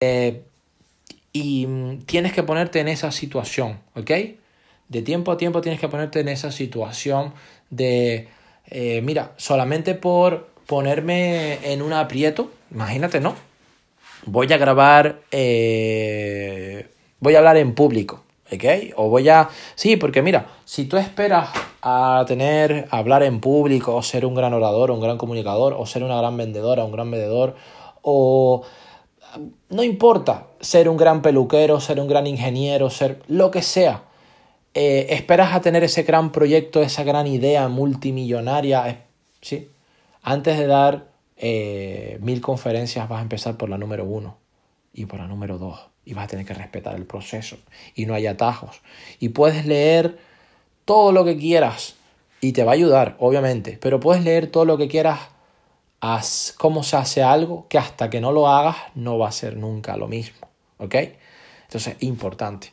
Eh, y mm, tienes que ponerte en esa situación, ¿ok? De tiempo a tiempo tienes que ponerte en esa situación de, eh, mira, solamente por ponerme en un aprieto, imagínate, ¿no? Voy a grabar, eh, voy a hablar en público, ¿ok? O voy a... Sí, porque mira, si tú esperas a tener, a hablar en público, o ser un gran orador, un gran comunicador, o ser una gran vendedora, un gran vendedor, o no importa ser un gran peluquero, ser un gran ingeniero, ser lo que sea. Eh, esperas a tener ese gran proyecto, esa gran idea multimillonaria, ¿sí? Antes de dar eh, mil conferencias vas a empezar por la número uno y por la número dos y vas a tener que respetar el proceso y no hay atajos. Y puedes leer todo lo que quieras y te va a ayudar, obviamente, pero puedes leer todo lo que quieras haz cómo se hace algo que hasta que no lo hagas no va a ser nunca lo mismo. ¿Ok? Entonces, importante.